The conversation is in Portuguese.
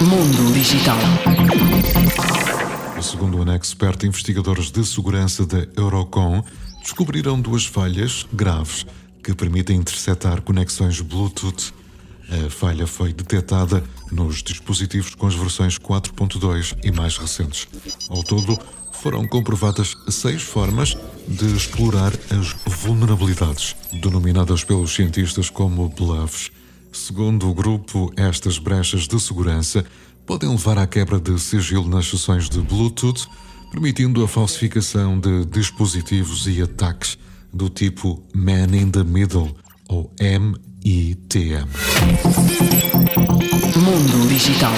Mundo Digital. Segundo o Expert, investigadores de segurança da Eurocom descobriram duas falhas graves que permitem interceptar conexões Bluetooth. A falha foi detectada nos dispositivos com as versões 4.2 e mais recentes. Ao todo, foram comprovadas seis formas de explorar as vulnerabilidades, denominadas pelos cientistas como bluffs. Segundo o grupo, estas brechas de segurança podem levar à quebra de sigilo nas sessões de Bluetooth, permitindo a falsificação de dispositivos e ataques do tipo Man in the Middle ou MITM. Mundo Digital.